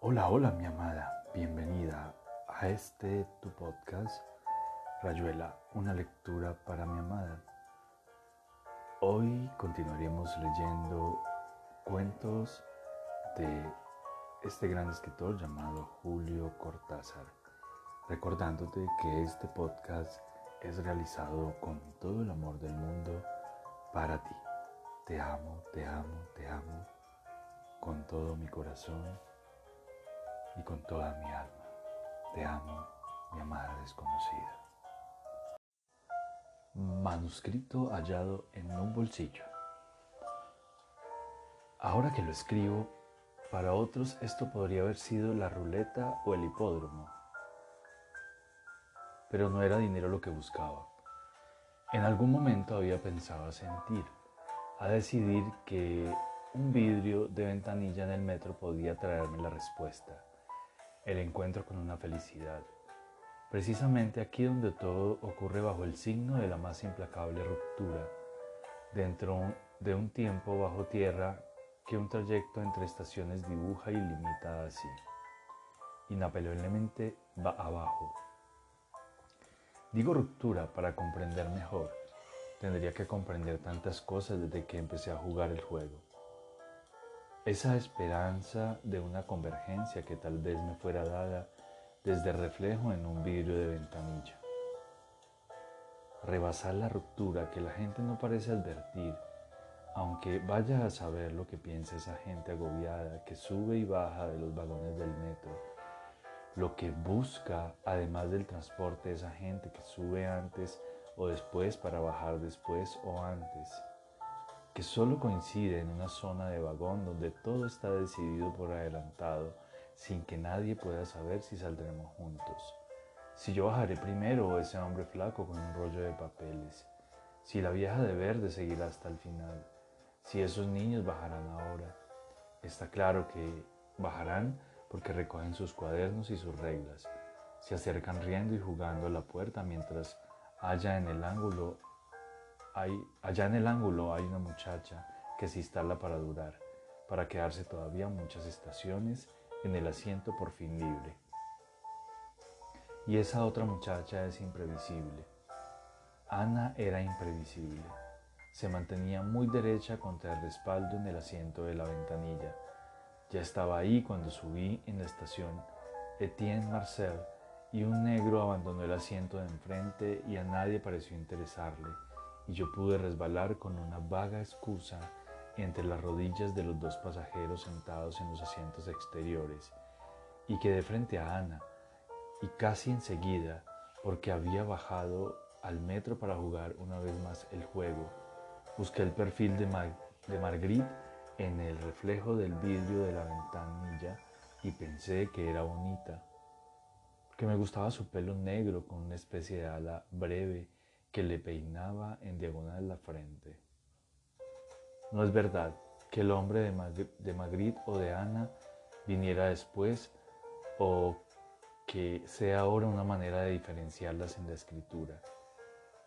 Hola, hola mi amada, bienvenida a este tu podcast, Rayuela, una lectura para mi amada. Hoy continuaremos leyendo cuentos de este gran escritor llamado Julio Cortázar, recordándote que este podcast es realizado con todo el amor del mundo para ti. Te amo, te amo, te amo con todo mi corazón y con toda mi alma. Te amo, mi amada desconocida. Manuscrito hallado en un bolsillo. Ahora que lo escribo, para otros esto podría haber sido la ruleta o el hipódromo. Pero no era dinero lo que buscaba. En algún momento había pensado sentir, a decidir que un vidrio de ventanilla en el metro podía traerme la respuesta el encuentro con una felicidad. Precisamente aquí donde todo ocurre bajo el signo de la más implacable ruptura, dentro de un tiempo bajo tierra que un trayecto entre estaciones dibuja y limita así. Inapelablemente va abajo. Digo ruptura para comprender mejor. Tendría que comprender tantas cosas desde que empecé a jugar el juego esa esperanza de una convergencia que tal vez me fuera dada desde reflejo en un vidrio de ventanilla. Rebasar la ruptura que la gente no parece advertir, aunque vaya a saber lo que piensa esa gente agobiada que sube y baja de los vagones del metro, lo que busca además del transporte esa gente que sube antes o después para bajar después o antes que solo coincide en una zona de vagón donde todo está decidido por adelantado, sin que nadie pueda saber si saldremos juntos. Si yo bajaré primero o ese hombre flaco con un rollo de papeles. Si la vieja de verde seguirá hasta el final. Si esos niños bajarán ahora. Está claro que bajarán porque recogen sus cuadernos y sus reglas. Se acercan riendo y jugando a la puerta mientras haya en el ángulo allá en el ángulo hay una muchacha que se instala para durar, para quedarse todavía muchas estaciones en el asiento por fin libre. Y esa otra muchacha es imprevisible. Ana era imprevisible. Se mantenía muy derecha contra el respaldo en el asiento de la ventanilla. Ya estaba ahí cuando subí en la estación. Etienne Marcel y un negro abandonó el asiento de enfrente y a nadie pareció interesarle y yo pude resbalar con una vaga excusa entre las rodillas de los dos pasajeros sentados en los asientos exteriores y quedé frente a Ana y casi enseguida, porque había bajado al metro para jugar una vez más el juego, busqué el perfil de, de Marguerite en el reflejo del vidrio de la ventanilla y pensé que era bonita, que me gustaba su pelo negro con una especie de ala breve que le peinaba en diagonal la frente. No es verdad que el hombre de, Magritte o de Ana viniera después o que sea ahora una manera de diferenciarlas en la escritura.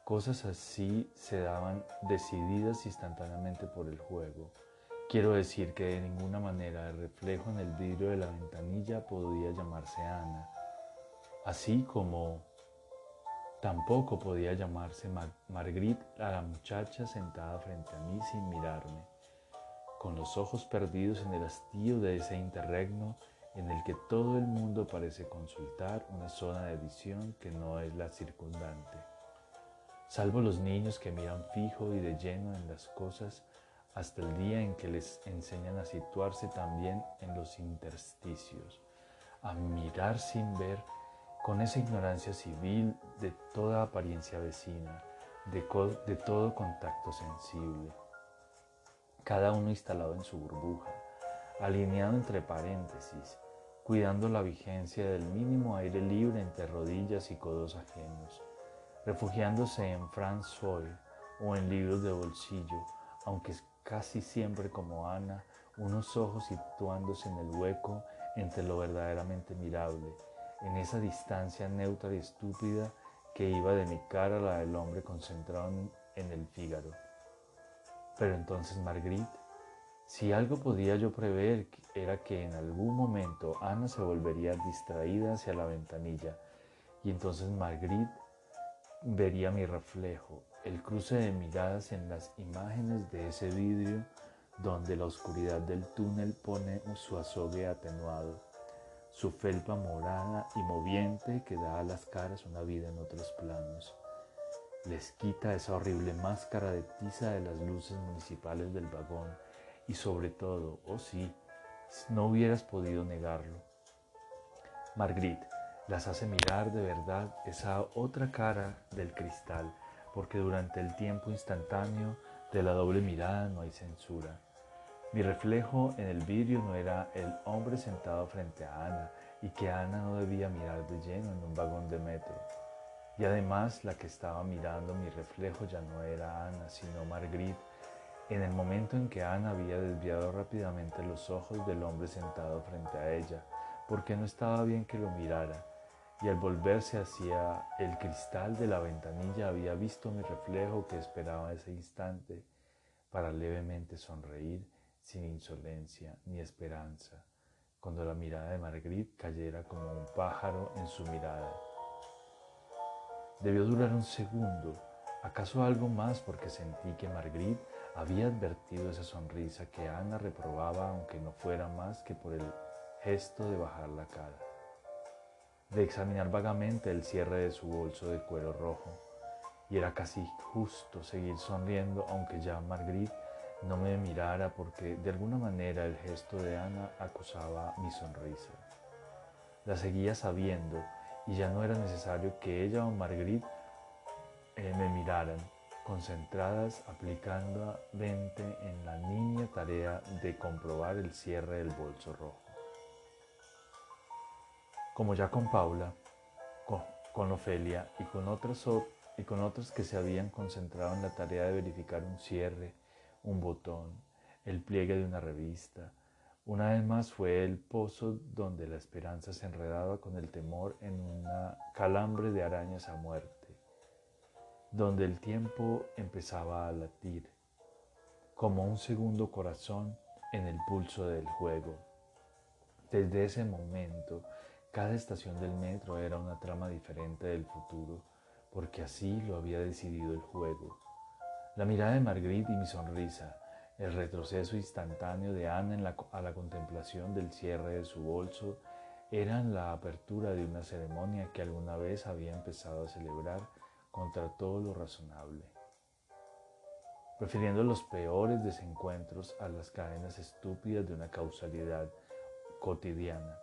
Cosas así se daban decididas instantáneamente por el juego. Quiero decir que de ninguna manera el reflejo en el vidrio de la ventanilla podía llamarse Ana, así como Tampoco podía llamarse Marguerite a la muchacha sentada frente a mí sin mirarme, con los ojos perdidos en el hastío de ese interregno en el que todo el mundo parece consultar una zona de visión que no es la circundante, salvo los niños que miran fijo y de lleno en las cosas hasta el día en que les enseñan a situarse también en los intersticios, a mirar sin ver con esa ignorancia civil de toda apariencia vecina, de, todo contacto sensible, cada uno instalado en su burbuja, alineado entre paréntesis, cuidando la vigencia del mínimo aire libre entre rodillas y codos ajenos, refugiándose en Franz Soy o en libros de bolsillo, aunque casi siempre como Ana, unos ojos situándose en el hueco entre lo verdaderamente mirable en esa distancia neutra y estúpida que iba de mi cara a la del hombre concentrado en el Fígaro. Pero entonces Marguerite, Si algo podía yo prever era que en algún momento Ana se volvería distraída hacia la ventanilla y entonces Marguerite vería mi reflejo, el cruce de miradas en las imágenes de ese vidrio donde la oscuridad del túnel pone su azogue atenuado, su felpa morada y moviente que da a las caras una vida en otros planos. Les quita esa horrible máscara de tiza de las luces municipales del vagón y sobre todo, oh sí, no hubieras podido negarlo. Marguerite las hace mirar de verdad esa otra cara del cristal, porque durante el tiempo instantáneo de la doble mirada no hay censura. Mi reflejo en el vidrio no era el hombre sentado frente a Ana y que Ana no debía mirar de lleno en un vagón de metro. Y además la que estaba mirando mi reflejo ya no era Ana, sino Marguerite, en el momento en que Ana había desviado rápidamente los ojos del hombre sentado frente a ella, porque no estaba bien que lo mirara, y al volverse hacia el cristal de la ventanilla había visto mi reflejo que esperaba ese instante para levemente sonreír sin insolencia ni esperanza, cuando la mirada de Marguerite cayera como un pájaro en su mirada. Debió durar un segundo, acaso algo más porque sentí que Marguerite había advertido esa sonrisa que Ana reprobaba aunque no fuera más que por el gesto de bajar la cara, de examinar vagamente el cierre de su bolso de cuero rojo, y era casi justo seguir sonriendo aunque ya Marguerite no me mirara porque de alguna manera el gesto de Ana acusaba mi sonrisa. La seguía sabiendo y ya no era necesario que ella o Marguerite eh, me miraran, concentradas aplicandamente en la niña tarea de comprobar el cierre del bolso rojo. Como ya con Paula, con, con Ofelia y con, otras, y con otras que se habían concentrado en la tarea de verificar un cierre, un botón, el pliegue de una revista. Una vez más fue el pozo donde la esperanza se enredaba con el temor en una calambre de arañas a muerte, donde el tiempo empezaba a latir, como un segundo corazón en el pulso del juego. Desde ese momento, cada estación del metro era una trama diferente del futuro, porque así lo había decidido el juego. La mirada de Marguerite y mi sonrisa, el retroceso instantáneo de Ana a la contemplación del cierre de su bolso, eran la apertura de una ceremonia que alguna vez había empezado a celebrar contra todo lo razonable, prefiriendo los peores desencuentros a las cadenas estúpidas de una causalidad cotidiana.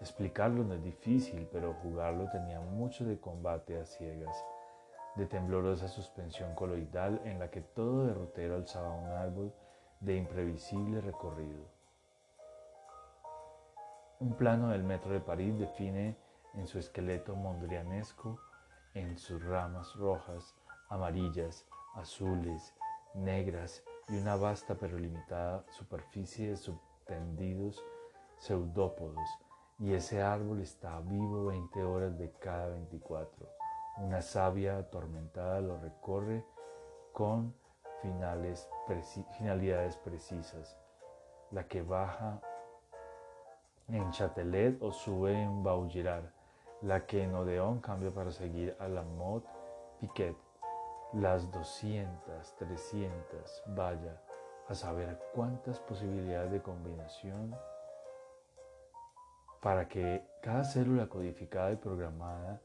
Explicarlo no es difícil, pero jugarlo tenía mucho de combate a ciegas de temblorosa suspensión coloidal en la que todo derrotero alzaba un árbol de imprevisible recorrido. Un plano del metro de París define en su esqueleto mondrianesco, en sus ramas rojas, amarillas, azules, negras y una vasta pero limitada superficie de subtendidos pseudópodos, y ese árbol está vivo 20 horas de cada 24 una savia atormentada lo recorre con finales, finalidades precisas. La que baja en Chatelet o sube en Vaugirard. La que en Odeón cambia para seguir a la Mode Piquet. Las 200, 300, vaya, a saber cuántas posibilidades de combinación para que cada célula codificada y programada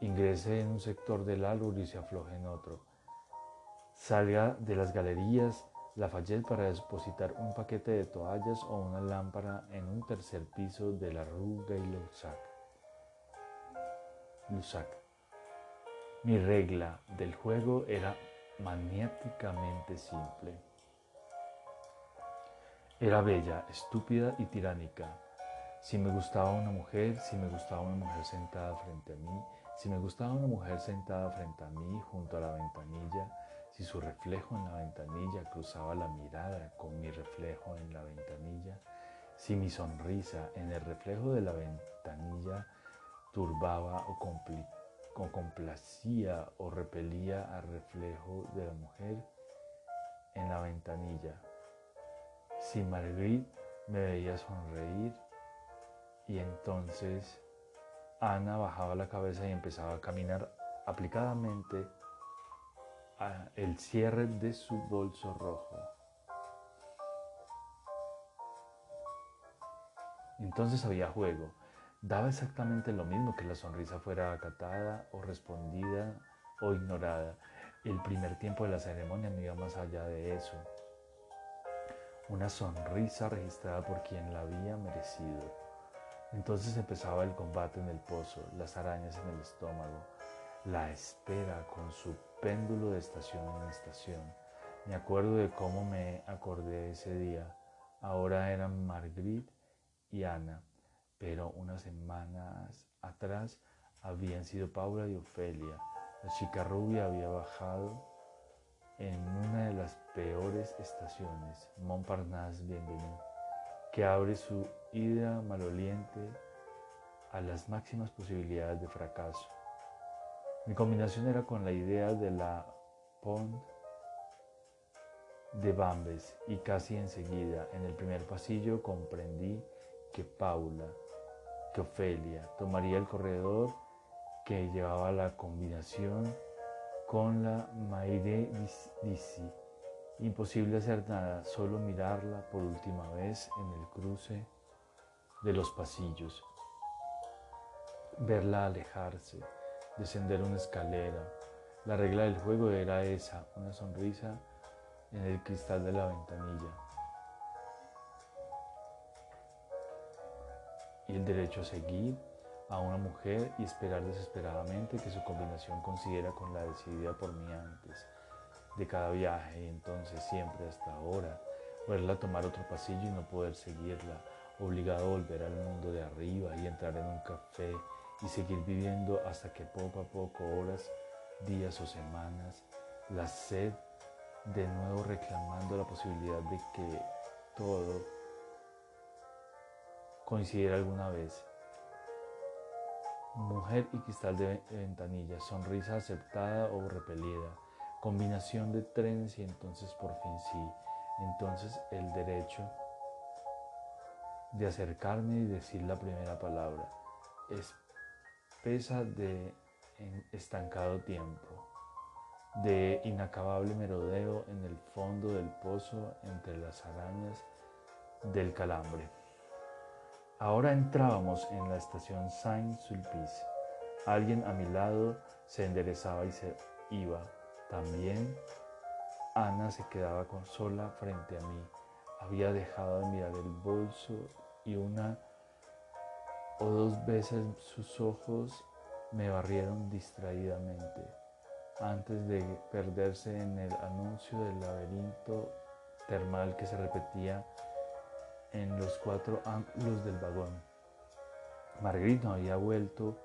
ingrese en un sector del árbol y se afloje en otro. Salga de las galerías Lafayette para depositar un paquete de toallas o una lámpara en un tercer piso de la Rue Gay-Lussac. Mi regla del juego era maniáticamente simple. Era bella, estúpida y tiránica. Si me gustaba una mujer, si me gustaba una mujer sentada frente a mí, si me gustaba una mujer sentada frente a mí junto a la ventanilla, si su reflejo en la ventanilla cruzaba la mirada con mi reflejo en la ventanilla, si mi sonrisa en el reflejo de la ventanilla turbaba o, o complacía o repelía al reflejo de la mujer en la ventanilla, si Marguerite me veía sonreír y entonces Ana bajaba la cabeza y empezaba a caminar aplicadamente el cierre de su bolso rojo. Entonces había juego. Daba exactamente lo mismo que la sonrisa fuera acatada o respondida o ignorada. El primer tiempo de la ceremonia no iba más allá de eso. Una sonrisa registrada por quien la había merecido. Entonces empezaba el combate en el pozo, las arañas en el estómago, la espera con su péndulo de estación en estación. Me acuerdo de cómo me acordé ese día. Ahora eran Marguerite y Ana, pero unas semanas atrás habían sido Paula y Ofelia. La chica rubia había bajado en una de las peores estaciones, Montparnasse Bienvenue, que abre su ida maloliente a las máximas posibilidades de fracaso. Mi combinación era con la idea de la Pont de Bambes y casi enseguida, en el primer pasillo, comprendí que Paula, que Ofelia tomaría el corredor que llevaba la combinación con la Maire. Imposible hacer nada, solo mirarla por última vez en el cruce de los pasillos, verla alejarse, descender una escalera. La regla del juego era esa, una sonrisa en el cristal de la ventanilla. y el derecho a seguir a una mujer y esperar desesperadamente que su combinación coincidiera con la decidida por mí antes de cada viaje y entonces siempre hasta ahora verla tomar otro pasillo y no poder seguirla, obligado a volver al mundo de arriba y entrar en un café y seguir viviendo hasta que poco a poco, horas, días o semanas, la sed de nuevo reclamando la posibilidad de que todo coincidir alguna vez. Mujer y cristal de ventanilla, sonrisa aceptada o repelida, combinación de trenes y entonces por fin sí, entonces el derecho de acercarme y decir la primera palabra, espesa de estancado tiempo, de inacabable merodeo en el fondo del pozo entre las arañas del calambre. Ahora entrábamos en la estación Saint-Sulpice. Alguien a mi lado se enderezaba y se iba. También Ana se quedaba con sola frente a mí. Había dejado de mirar el bolso y una o dos veces sus ojos me barrieron distraídamente antes de perderse en el anuncio del laberinto termal que se repetía en los cuatro ángulos del vagón. Marguerite no había vuelto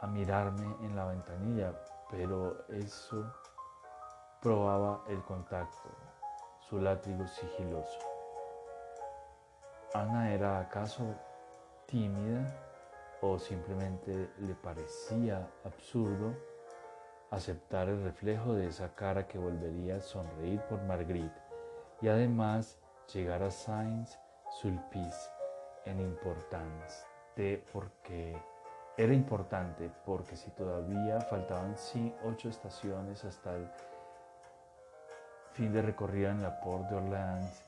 a mirarme en la ventanilla, pero eso probaba el contacto, su látigo sigiloso. Ana era acaso tímida o simplemente le parecía absurdo aceptar el reflejo de esa cara que volvería a sonreír por Marguerite y además llegar a Saint-Sulpice en importancia, porque era importante porque si todavía faltaban ocho estaciones hasta el fin de recorrida en la Port de Orleans,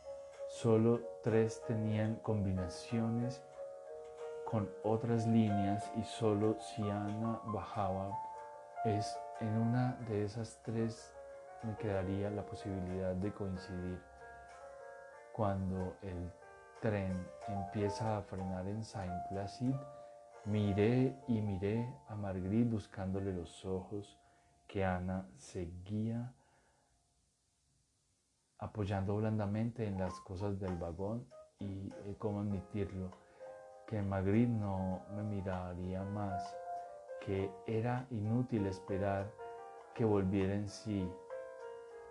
solo tres tenían combinaciones con otras líneas y solo si Ana bajaba. Es en una de esas tres me quedaría la posibilidad de coincidir. Cuando el tren empieza a frenar en Saint-Placide, miré y miré a Marguerite buscándole los ojos que Ana seguía apoyando blandamente en las cosas del vagón y eh, cómo admitirlo, que Marguerite no me miraría más, que era inútil esperar que volviera en sí,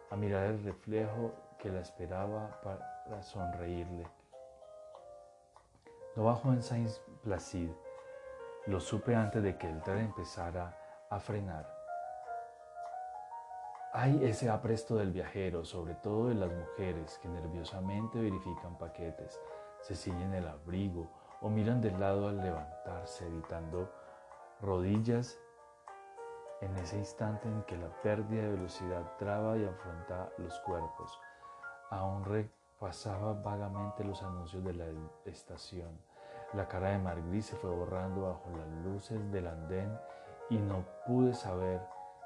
a mirar el reflejo que la esperaba para sonreírle. No bajó en Saint Placide. Lo supe antes de que el tren empezara a frenar. Hay ese apresto del viajero, sobre todo de las mujeres que nerviosamente verifican paquetes, se ciñen el abrigo o miran de lado al levantarse, evitando rodillas en ese instante en que la pérdida de velocidad traba y afronta los cuerpos. Aún repasaba vagamente los anuncios de la estación. La cara de Margrit se fue borrando bajo las luces del andén y no pude saber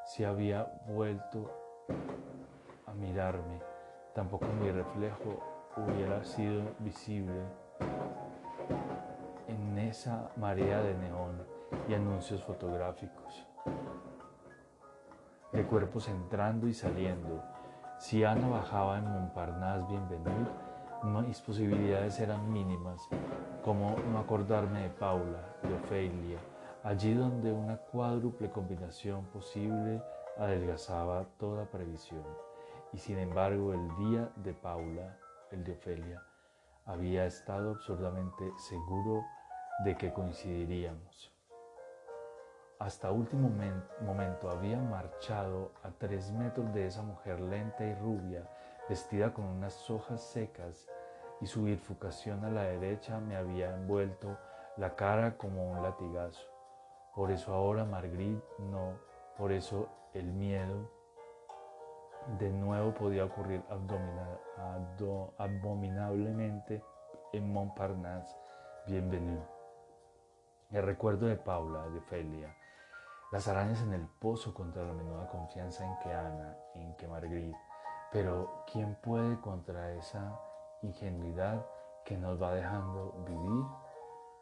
si había vuelto a mirarme. Tampoco mi reflejo hubiera sido visible en esa marea de neón y anuncios fotográficos de cuerpos entrando y saliendo. Si Ana bajaba en Montparnasse Bienvenue, mis posibilidades eran mínimas, como no acordarme de Paula, de Ofelia, allí donde una cuádruple combinación posible adelgazaba toda previsión. Y sin embargo el día de Paula, el de Ofelia, había estado absurdamente seguro de que coincidiríamos. Hasta último momento había marchado a tres metros de esa mujer lenta y rubia, vestida con unas hojas secas, y su bifurcación a la derecha me había envuelto la cara como un latigazo. Por eso ahora Marguerite no, por eso el miedo de nuevo podía ocurrir abominablemente en Montparnasse. Bienvenido. El recuerdo de Paula, de Felia, las arañas en el pozo contra la menuda confianza en que Ana, en que Marguerite, pero ¿quién puede contra esa ingenuidad que nos va dejando vivir?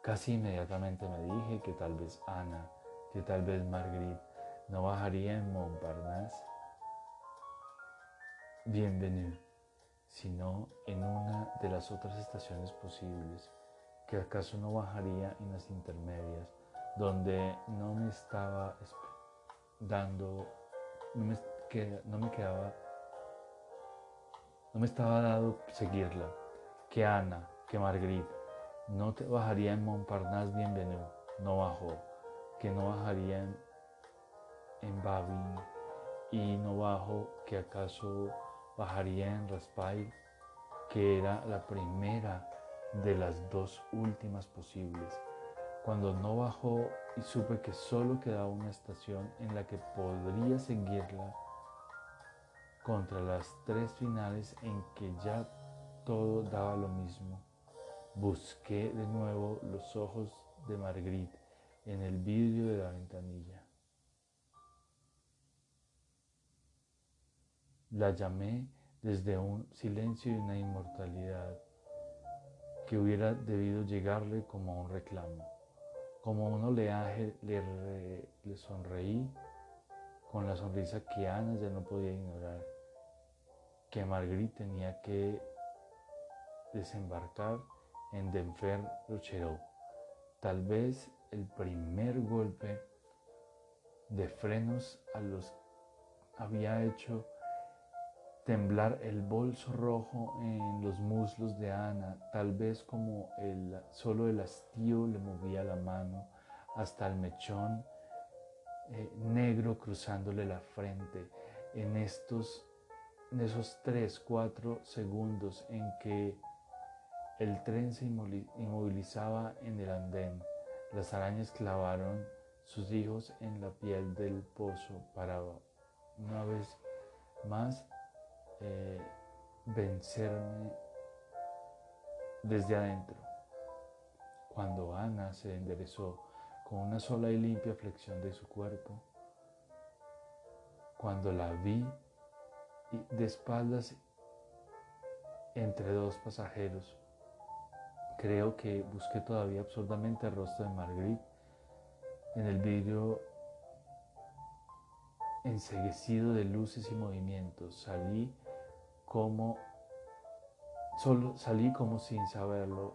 Casi inmediatamente me dije que tal vez Ana, que tal vez Marguerite no bajaría en Montparnasse. Bienvenido, sino en una de las otras estaciones posibles, que acaso no bajaría en las intermedias donde no me estaba dando, me, no me quedaba, no me estaba dado seguirla, que Ana, que Marguerite, no te bajaría en Montparnasse Bienvenido, no bajó, que no bajaría en, en Babin y no bajo, que acaso bajaría en Raspail, que era la primera de las dos últimas posibles. Cuando no bajó y supe que solo quedaba una estación en la que podría seguirla contra las tres finales en que ya todo daba lo mismo. Busqué de nuevo los ojos de Marguerite en el vidrio de la ventanilla. La llamé desde un silencio y una inmortalidad que hubiera debido llegarle como un reclamo. Como un oleaje le, le sonreí con la sonrisa que Ana ya no podía ignorar, que Marguerite tenía que desembarcar en Denfer Rochereau. Tal vez el primer golpe de frenos a los había hecho temblar el bolso rojo en los muslos de Ana, tal vez como el, solo el hastío le movía la mano hasta el mechón eh, negro cruzándole la frente en estos en esos tres, cuatro segundos en que el tren se inmovilizaba en el andén. Las arañas clavaron sus hijos en la piel del pozo para una vez más eh, vencerme desde adentro. Cuando Ana se enderezó con una sola y limpia flexión de su cuerpo, cuando la vi de espaldas entre dos pasajeros, creo que busqué todavía absurdamente el rostro de Marguerite en el vidrio enseguecido de luces y movimientos. Salí como solo salí como sin saberlo,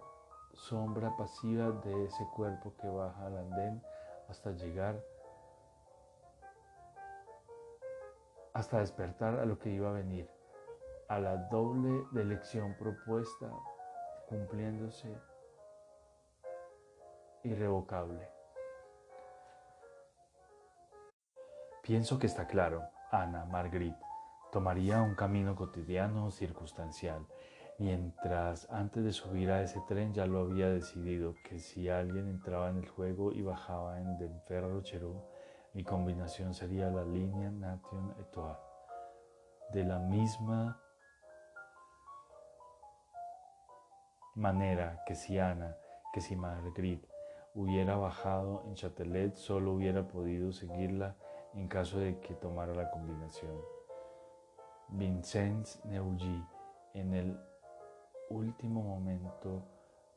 sombra pasiva de ese cuerpo que baja al andén hasta llegar, hasta despertar a lo que iba a venir, a la doble elección propuesta cumpliéndose irrevocable. Pienso que está claro, Ana, Marguerite Tomaría un camino cotidiano circunstancial, mientras antes de subir a ese tren ya lo había decidido que si alguien entraba en el juego y bajaba en Denferro Cherú, mi combinación sería la línea Nation Etoile. De la misma manera que si Ana, que si Marguerite hubiera bajado en Châtelet, solo hubiera podido seguirla en caso de que tomara la combinación. Vincenz Neuilly, en el último momento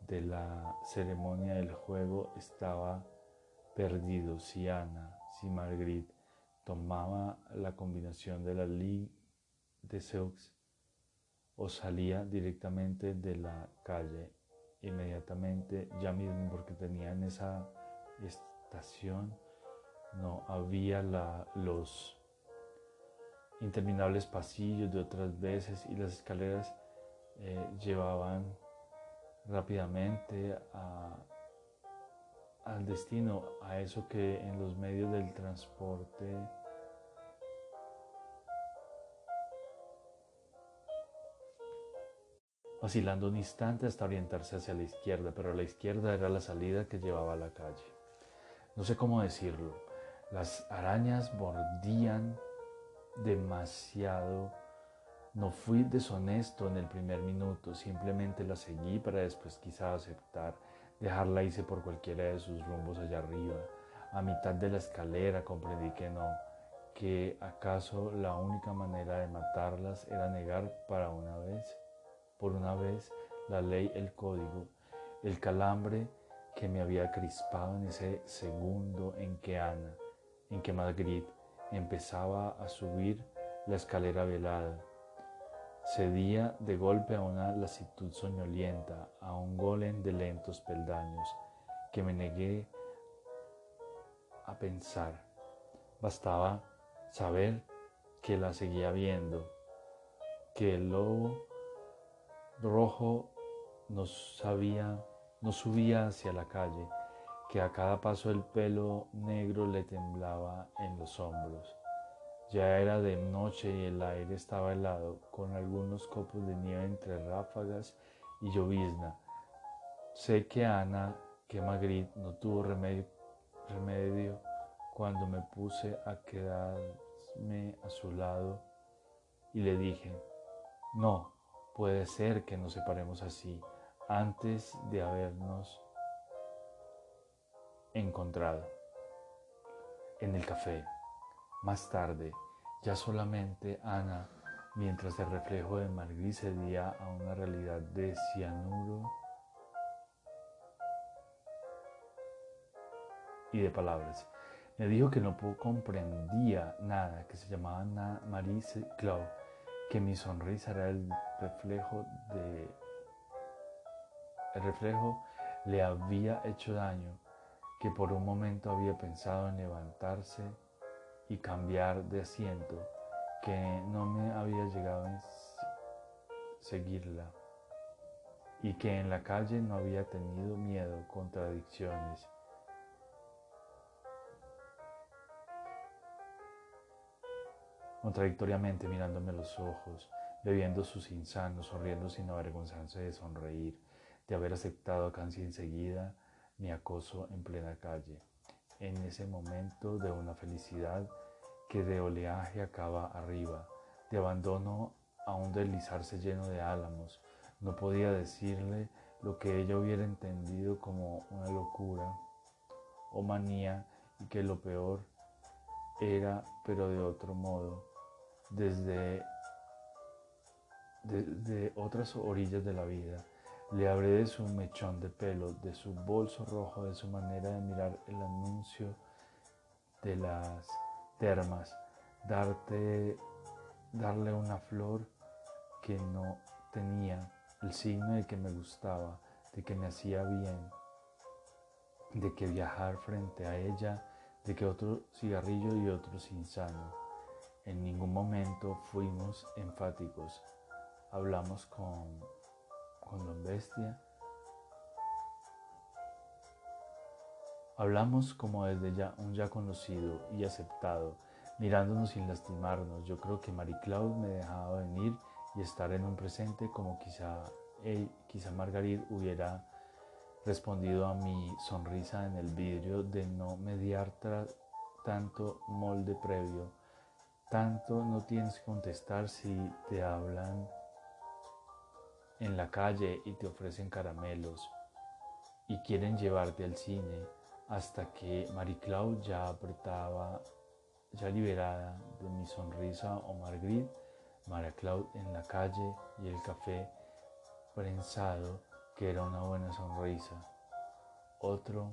de la ceremonia del juego, estaba perdido si Ana, si Marguerite tomaba la combinación de la Ligue de Seux o salía directamente de la calle inmediatamente, ya mismo porque tenía en esa estación, no había los interminables pasillos de otras veces y las escaleras eh, llevaban rápidamente al destino, a eso que en los medios del transporte vacilando un instante hasta orientarse hacia la izquierda, pero la izquierda era la salida que llevaba a la calle. No sé cómo decirlo, las arañas mordían demasiado. No fui deshonesto en el primer minuto, simplemente la seguí para después quizá aceptar, dejarla irse por cualquiera de sus rumbos allá arriba. A mitad de la escalera comprendí que no, que acaso la única manera de matarlas era negar para una vez por una vez la ley, el código, el calambre que me había crispado en ese segundo en que Ana, en que Marguerite empezaba a subir la escalera velada. Cedía de golpe a una lasitud soñolienta, a un golem de lentos peldaños, que me negué a pensar. Bastaba saber que la seguía viendo, que el lobo rojo nos, sabía, nos subía hacia la calle, que a cada paso el pelo negro le temblaba en los hombros. Ya era de noche y el aire estaba helado, con algunos copos de nieve entre ráfagas y llovizna. Sé que Ana, que Magritte no tuvo remedio, remedio cuando me puse a quedarme a su lado y le dije, no, Puede ser que nos separemos así antes de habernos encontrado. En el café, más tarde, ya solamente Ana, mientras el reflejo de Margrit cedía a una realidad de cianuro y de palabras, me dijo que no comprendía nada, que se llamaba Marie Clau que mi sonrisa era el reflejo de el reflejo le había hecho daño, que por un momento había pensado en levantarse y cambiar de asiento, que no me había llegado a seguirla. Y que en la calle no había tenido miedo, contradicciones. Contradictoriamente mirándome los ojos, bebiendo sus insanos, sonriendo sin avergonzarse de sonreír, de haber aceptado casi enseguida mi acoso en plena calle, en ese momento de una felicidad que de oleaje acaba arriba, de abandono a un deslizarse lleno de álamos. No podía decirle lo que ella hubiera entendido como una locura o manía y que lo peor era, pero de otro modo, desde, desde otras orillas de la vida. Le hablé de su mechón de pelo, de su bolso rojo, de su manera de mirar el anuncio de las termas, darte, darle una flor que no tenía, el signo de que me gustaba, de que me hacía bien, de que viajar frente a ella, de que otro cigarrillo y otro insano. En ningún momento fuimos enfáticos. Hablamos con, con Don Bestia. Hablamos como desde ya un ya conocido y aceptado, mirándonos sin lastimarnos. Yo creo que Marie Claude me dejaba venir y estar en un presente como quizá, él, quizá Margarit hubiera respondido a mi sonrisa en el vidrio de no mediar tanto molde previo. Tanto no tienes que contestar si te hablan en la calle y te ofrecen caramelos y quieren llevarte al cine hasta que Marie ya apretaba, ya liberada de mi sonrisa o Marguerite, Marie Claude en la calle y el café prensado que era una buena sonrisa. Otro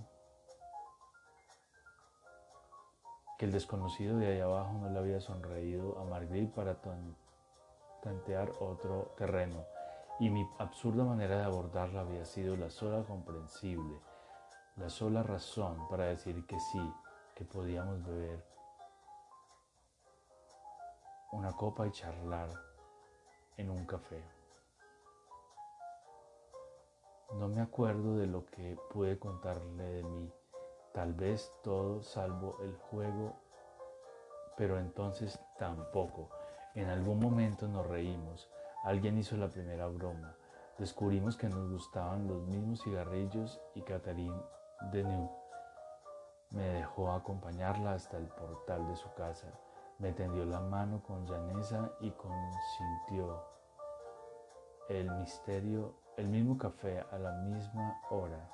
que el desconocido de ahí abajo no le había sonreído a Marguerite para tantear otro terreno y mi absurda manera de abordarla había sido la sola comprensible, la sola razón para decir que sí, que podíamos beber una copa y charlar en un café. No me acuerdo de lo que pude contarle de mí, tal vez todo salvo el juego, pero entonces tampoco. En algún momento nos reímos, alguien hizo la primera broma, descubrimos que nos gustaban los mismos cigarrillos y Catherine Deneuve me dejó acompañarla hasta el portal de su casa. Me tendió la mano con llaneza y consintió el misterio, el mismo café a la misma hora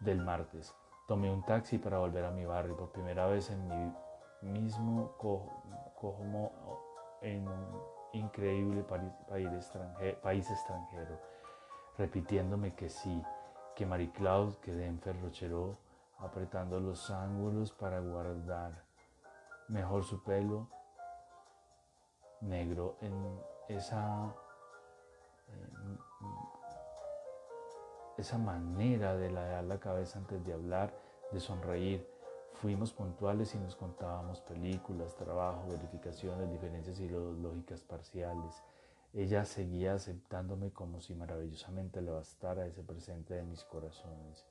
del martes. Tomé un taxi para volver a mi barrio por primera vez en mi mismo como en un increíble país extranjero, repitiéndome que sí, que Marie Claude, que Denver Rocheró, apretando los ángulos para guardar mejor su pelo negro en esa, esa manera de ladear la cabeza antes de hablar, de sonreír, Fuimos puntuales y nos contábamos películas, trabajo, verificaciones, diferencias ideológicas parciales. Ella seguía aceptándome como si maravillosamente le bastara ese presente de mis corazones.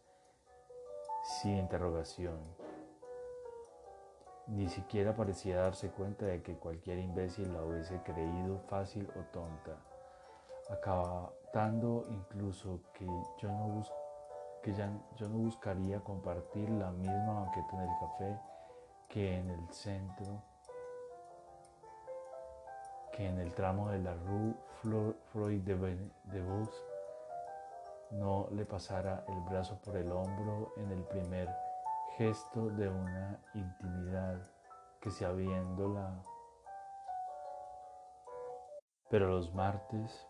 Sin interrogación. Ni siquiera parecía darse cuenta de que cualquier imbécil la hubiese creído fácil o tonta, acabando incluso que yo no buscaba que ya, yo no buscaría compartir la misma banqueta en el café que en el centro, que en el tramo de la Rue Freud de, de no le pasara el brazo por el hombro en el primer gesto de una intimidad que se habiéndola. Pero los martes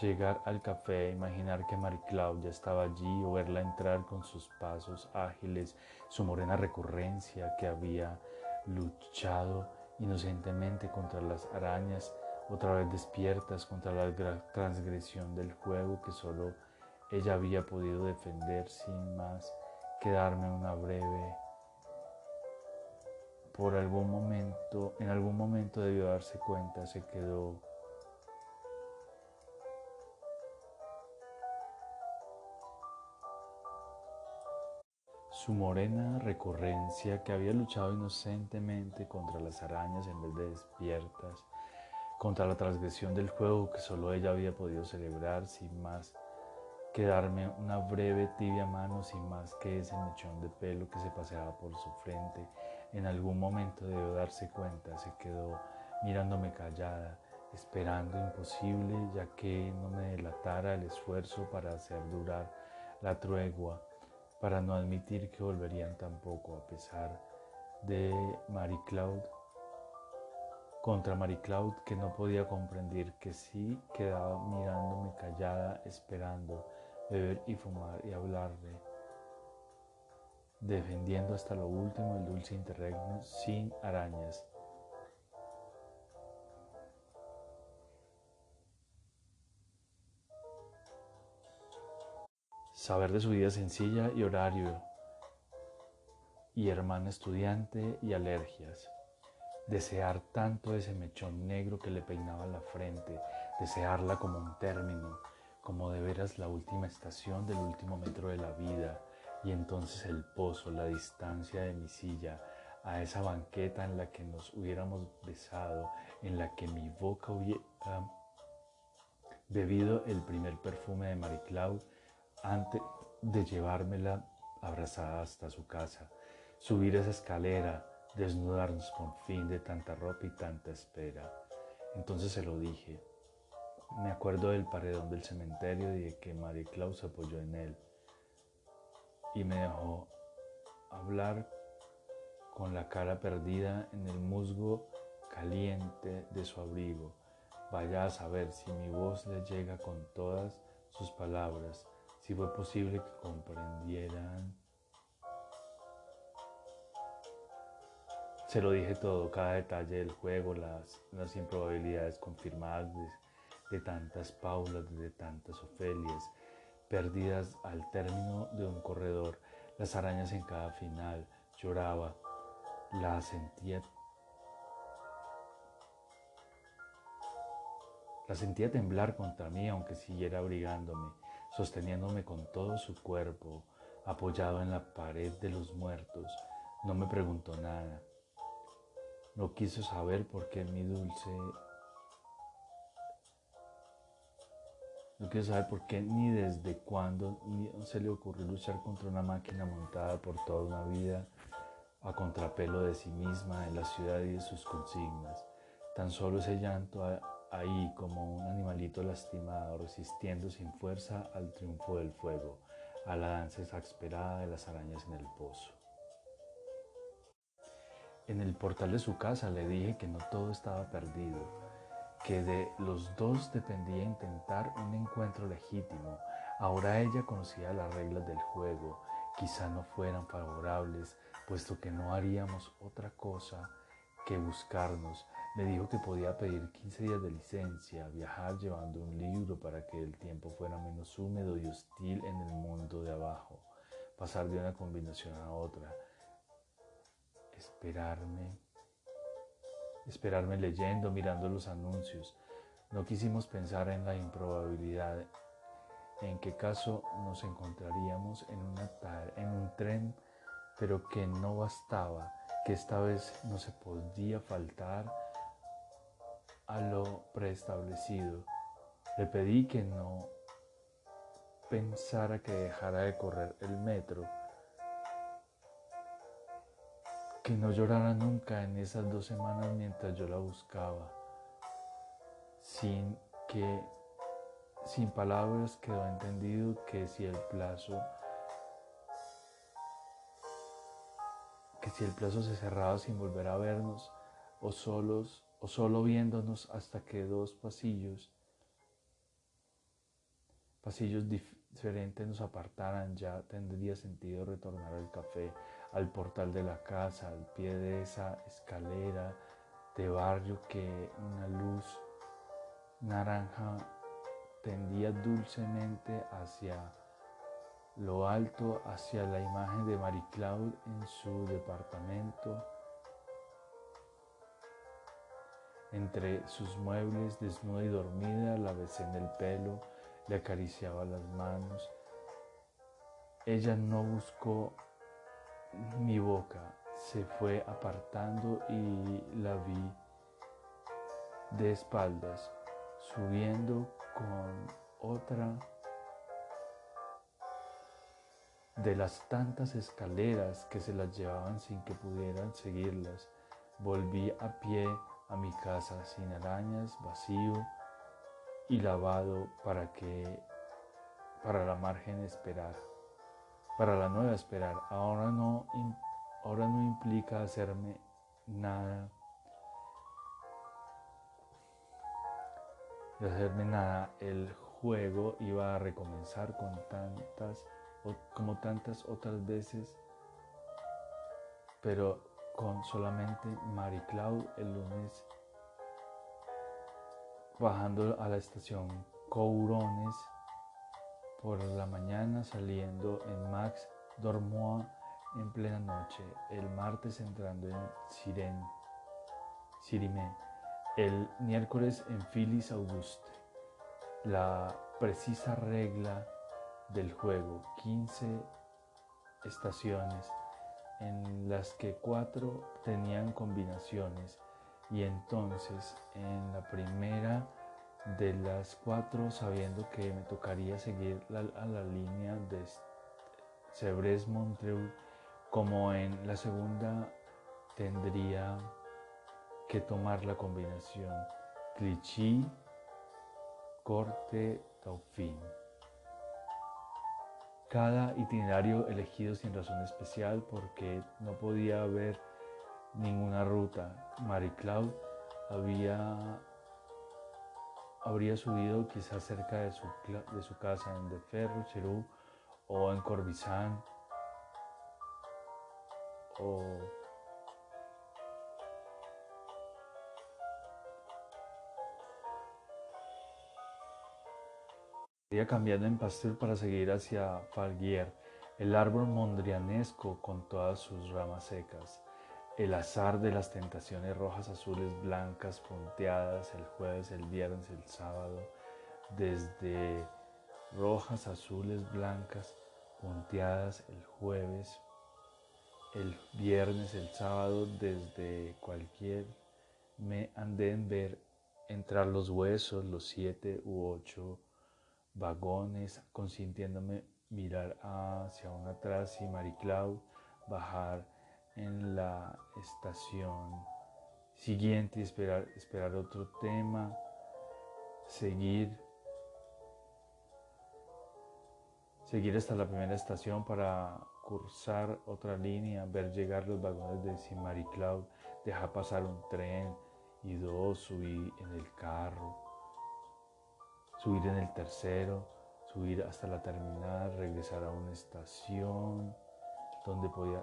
Llegar al café, imaginar que Marie Claudia estaba allí o verla entrar con sus pasos ágiles, su morena recurrencia que había luchado inocentemente contra las arañas, otra vez despiertas contra la transgresión del juego que solo ella había podido defender sin más que darme una breve. Por algún momento, en algún momento debió darse cuenta, se quedó Su morena recurrencia que había luchado inocentemente contra las arañas en vez de despiertas, contra la transgresión del juego que solo ella había podido celebrar sin más que darme una breve tibia mano sin más que ese mechón de pelo que se paseaba por su frente. En algún momento debió darse cuenta, se quedó mirándome callada, esperando imposible ya que no me delatara el esfuerzo para hacer durar la tregua para no admitir que volverían tampoco a pesar de Marie Claude, contra Marie Claude que no podía comprender que sí quedaba mirándome callada esperando beber y fumar y hablarle, defendiendo hasta lo último el dulce interregno sin arañas saber de su vida sencilla y horario, y hermana estudiante y alergias, desear tanto ese mechón negro que le peinaba la frente, desearla como un término, como de veras la última estación del último metro de la vida, Y entonces el pozo, la distancia de mi silla, a esa banqueta en la que nos hubiéramos besado, en la que mi boca hubiera bebido el primer perfume de Marie antes de llevármela abrazada hasta su casa, subir esa escalera, desnudarnos con fin de tanta ropa y tanta espera. Entonces se lo dije. Me acuerdo del paredón del cementerio y de que Marie Claude se apoyó en él y me dejó hablar con la cara perdida en el musgo caliente de su abrigo. Vaya a saber si mi voz le llega con todas sus palabras, si fue posible que comprendieran. Se lo dije todo, cada detalle del juego, las, las improbabilidades confirmadas de, de tantas Paulas, de tantas Ofelias, perdidas al término de un corredor, las arañas en cada final, lloraba, la sentía La sentía temblar contra mí aunque siguiera abrigándome, sosteniéndome con todo su cuerpo, apoyado en la pared de los muertos. No me preguntó nada. No quiso saber por qué mi dulce... No quiso saber por qué ni desde cuándo ni se le ocurrió luchar contra una máquina montada por toda una vida a contrapelo de sí misma, en la ciudad y de sus consignas. Tan solo ese llanto ahí como un lastimado, resistiendo sin fuerza al triunfo del fuego, a la danza exasperada de las arañas en el pozo. En el portal de su casa le dije que no todo estaba perdido, que de los dos dependía intentar un encuentro legítimo. Ahora ella conocía las reglas del juego, quizá no fueran favorables, puesto que no haríamos otra cosa que buscarnos. Me dijo que podía pedir 15 días de licencia, viajar llevando un libro para que el tiempo fuera menos húmedo y hostil en el mundo de abajo, pasar de una combinación a otra, esperarme, esperarme leyendo, mirando los anuncios. No quisimos pensar en la improbabilidad, en qué caso nos encontraríamos en, una en un tren, pero que no bastaba que esta vez no se podía faltar a lo preestablecido. Le pedí que no pensara que dejara de correr el metro, que no llorara nunca en esas dos semanas mientras yo la buscaba, sin que, sin palabras quedó entendido que si el plazo que si el plazo se cerraba sin volver a vernos, o solos, o solo viéndonos hasta que dos pasillos, pasillos diferentes nos apartaran, ya tendría sentido retornar al café, al portal de la casa, al pie de esa escalera de barrio que una luz naranja tendía dulcemente hacia lo alto hacia la imagen de Marie Claude en su departamento. Entre sus muebles, desnuda y dormida, la besé en el pelo, le acariciaba las manos. Ella no buscó mi boca, se fue apartando y la vi de espaldas, subiendo con otra de las tantas escaleras que se las llevaban sin que pudieran seguirlas. Volví a pie a mi casa sin arañas, vacío y lavado para que para la margen esperar, para la nueva esperar. Ahora no, ahora no implica hacerme nada, hacerme nada. El juego iba a recomenzar con tantas como tantas otras veces, pero con solamente Marie Claude el lunes bajando a la estación Courones por la mañana saliendo en Max Dormois en plena noche, el martes entrando en Siren, Sirimé, el miércoles en Phyllis Auguste. La precisa regla del juego, 15 estaciones en las que cuatro tenían combinaciones y entonces en la primera de las cuatro, sabiendo que me tocaría seguir a la línea de Sebres Montreux, como en la segunda tendría que tomar la combinación Clichy, Corte, Taufin. Cada itinerario elegido sin razón especial porque no podía haber ninguna ruta. Marie Claude había, habría subido quizás cerca de su, de su casa en De Ferro, Cherou o en Corbizán o cambiando en Pasteur para seguir hacia Falguier, el árbol mondrianesco con todas sus ramas secas, el azar de las tentaciones rojas, azules, blancas, punteadas, el jueves, el viernes, el sábado, desde rojas, azules, blancas, punteadas, el jueves, el viernes, el sábado, desde cualquier me anden ver entrar los huesos, los siete u ocho vagones, consintiéndome mirar hacia un atrás y Marie Claude bajar en la estación siguiente y esperar, esperar otro tema, seguir, seguir hasta la primera estación para cursar otra línea, ver llegar los vagones de Marie Claude, dejar pasar un tren y dos, subir en el carro subir en el tercero, subir hasta la terminal, regresar a una estación donde podía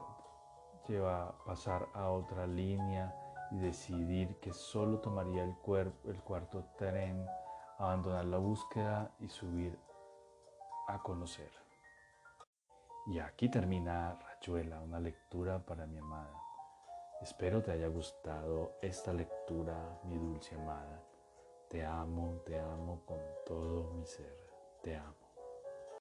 llevar, pasar a otra línea y decidir que solo tomaría el, cuarto tren, abandonar la búsqueda y subir a conocer. Y aquí termina Rayuela, una lectura para mi amada. Espero te haya gustado esta lectura, mi dulce amada. Te amo, te amo con todo mi ser. Te amo.